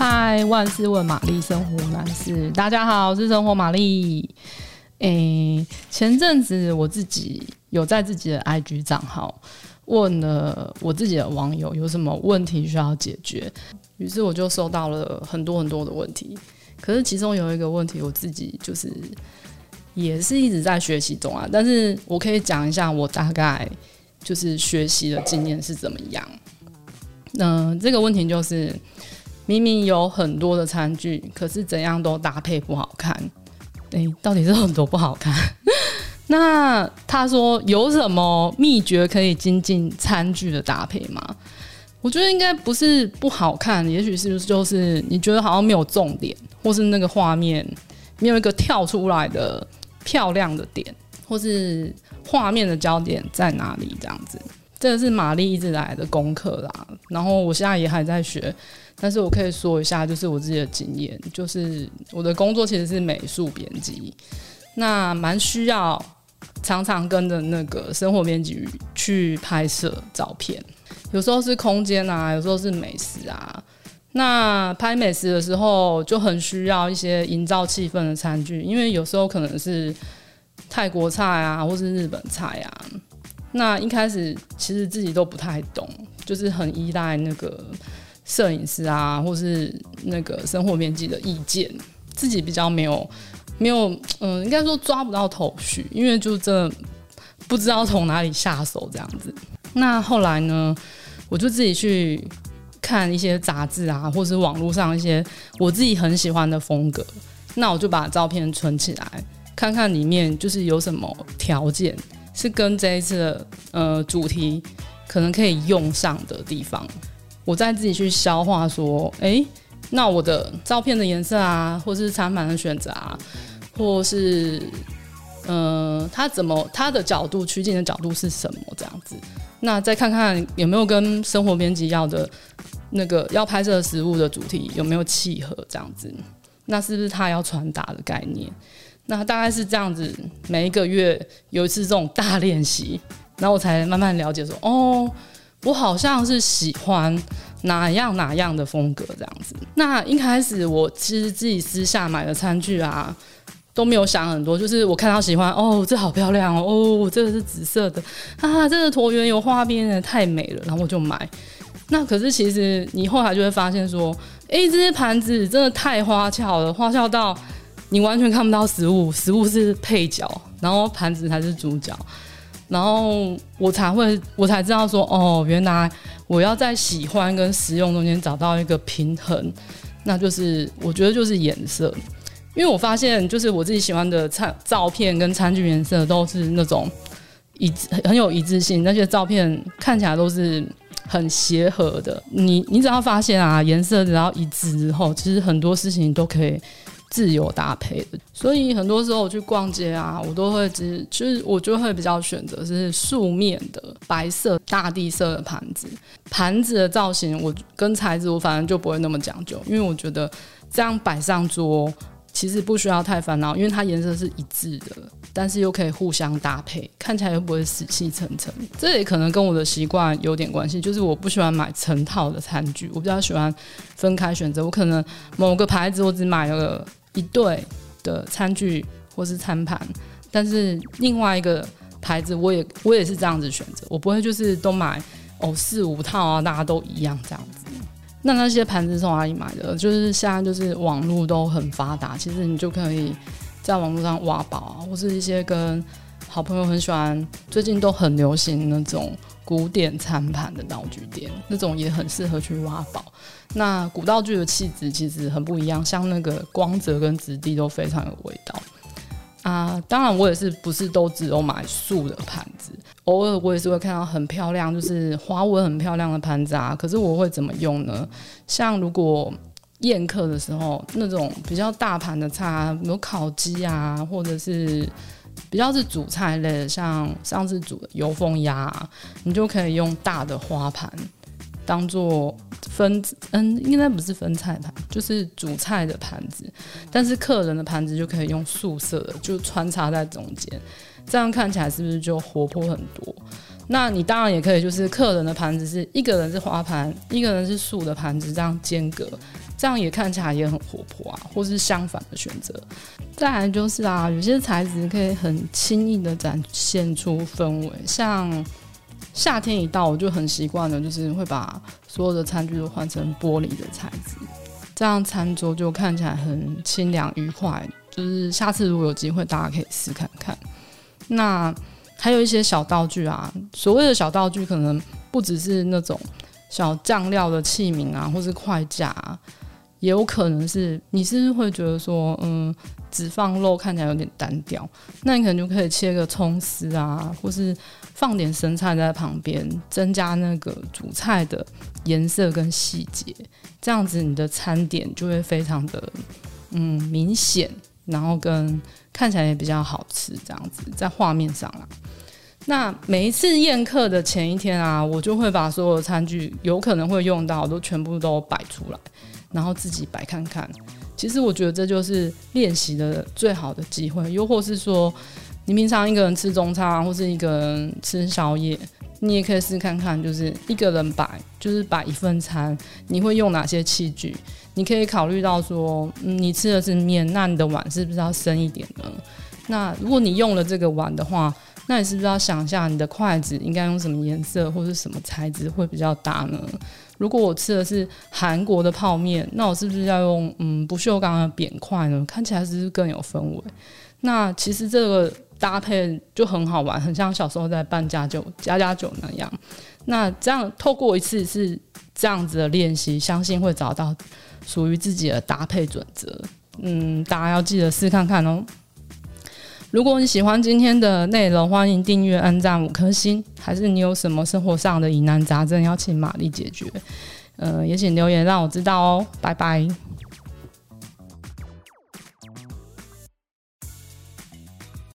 嗨，万事问玛丽，生活男士，大家好，我是生活玛丽。诶，前阵子我自己有在自己的 IG 账号问了我自己的网友有什么问题需要解决，于是我就收到了很多很多的问题。可是其中有一个问题，我自己就是也是一直在学习中啊。但是我可以讲一下我大概就是学习的经验是怎么样。嗯，这个问题就是明明有很多的餐具，可是怎样都搭配不好看。哎，到底是很多不好看？那他说有什么秘诀可以精进餐具的搭配吗？我觉得应该不是不好看，也许是不是就是你觉得好像没有重点，或是那个画面没有一个跳出来的漂亮的点，或是画面的焦点在哪里这样子。这个是玛丽一直来的功课啦，然后我现在也还在学。但是我可以说一下，就是我自己的经验，就是我的工作其实是美术编辑，那蛮需要常常跟着那个生活编辑去拍摄照片，有时候是空间啊，有时候是美食啊。那拍美食的时候就很需要一些营造气氛的餐具，因为有时候可能是泰国菜啊，或是日本菜啊。那一开始其实自己都不太懂，就是很依赖那个。摄影师啊，或是那个生活编辑的意见，自己比较没有没有，嗯、应该说抓不到头绪，因为就真的不知道从哪里下手这样子。那后来呢，我就自己去看一些杂志啊，或是网络上一些我自己很喜欢的风格，那我就把照片存起来，看看里面就是有什么条件是跟这一次的呃主题可能可以用上的地方。我再自己去消化，说，哎、那我的照片的颜色啊，或是餐盘的选择啊，或是，呃，它怎么，它的角度取景的角度是什么？这样子，那再看看有没有跟生活编辑要的那个要拍摄的食物的主题有没有契合？这样子，那是不是他要传达的概念？那大概是这样子，每一个月有一次这种大练习，然后我才慢慢了解说，哦。我好像是喜欢哪样哪样的风格这样子。那一开始我其实自己私下买的餐具啊，都没有想很多，就是我看到喜欢，哦，这好漂亮哦，哦，这个是紫色的啊，这个椭圆有花边的，太美了，然后我就买。那可是其实你后来就会发现说，哎，这些盘子真的太花俏了，花俏到你完全看不到食物，食物是配角，然后盘子才是主角。然后我才会，我才知道说，哦，原来我要在喜欢跟实用中间找到一个平衡，那就是我觉得就是颜色，因为我发现就是我自己喜欢的餐照片跟餐具颜色都是那种一致很有一致性，那些照片看起来都是很协和的。你你只要发现啊，颜色只要一致之后，其实很多事情都可以。自由搭配的，所以很多时候我去逛街啊，我都会只就是我就会比较选择是素面的白色大地色的盘子，盘子的造型我跟材质我反正就不会那么讲究，因为我觉得这样摆上桌其实不需要太烦恼，因为它颜色是一致的，但是又可以互相搭配，看起来又不会死气沉沉。这也可能跟我的习惯有点关系，就是我不喜欢买成套的餐具，我比较喜欢分开选择。我可能某个牌子我只买了。一对的餐具或是餐盘，但是另外一个牌子我也我也是这样子选择，我不会就是都买哦四五套啊，大家都一样这样子。那那些盘子从哪里买的？就是现在就是网络都很发达，其实你就可以在网络上挖宝啊，或是一些跟好朋友很喜欢，最近都很流行那种古典餐盘的道具店，那种也很适合去挖宝。那古道具的气质其实很不一样，像那个光泽跟质地都非常有味道啊。当然，我也是不是都只有买素的盘子，偶尔我也是会看到很漂亮，就是花纹很漂亮的盘子啊。可是我会怎么用呢？像如果宴客的时候，那种比较大盘的菜啊，有烤鸡啊，或者是比较是主菜类的，像上次煮的油封鸭，你就可以用大的花盘。当做分嗯，应该不是分菜盘，就是主菜的盘子。但是客人的盘子就可以用素色的，就穿插在中间，这样看起来是不是就活泼很多？那你当然也可以，就是客人的盘子是一个人是花盘，一个人是素的盘子，这样间隔，这样也看起来也很活泼啊，或是相反的选择。再来就是啊，有些材质可以很轻易的展现出氛围，像夏天一到，我就很习惯的，就是会把所有的餐具都换成玻璃的材质，这样餐桌就看起来很清凉愉快。就是下次如果有机会，大家可以试看看。那还有一些小道具啊，所谓的小道具，可能不只是那种小酱料的器皿啊，或是筷架啊。也有可能是你是不是会觉得说，嗯，只放肉看起来有点单调，那你可能就可以切个葱丝啊，或是放点生菜在旁边，增加那个主菜的颜色跟细节，这样子你的餐点就会非常的嗯明显，然后跟看起来也比较好吃，这样子在画面上啊。那每一次宴客的前一天啊，我就会把所有的餐具有可能会用到都全部都摆出来。然后自己摆看看，其实我觉得这就是练习的最好的机会。又或是说，你平常一个人吃中餐，或是一个人吃宵夜，你也可以试看看，就是一个人摆，就是摆一份餐，你会用哪些器具？你可以考虑到说，嗯，你吃的是面，那你的碗是不是要深一点呢？那如果你用了这个碗的话，那你是不是要想一下，你的筷子应该用什么颜色或是什么材质会比较搭呢？如果我吃的是韩国的泡面，那我是不是要用嗯不锈钢的扁筷呢？看起来是不是更有氛围？那其实这个搭配就很好玩，很像小时候在办家酒家家酒那样。那这样透过一次是这样子的练习，相信会找到属于自己的搭配准则。嗯，大家要记得试看看哦。如果你喜欢今天的内容，欢迎订阅、按赞五颗星。还是你有什么生活上的疑难杂症要请玛丽解决？呃，也请留言让我知道哦。拜拜。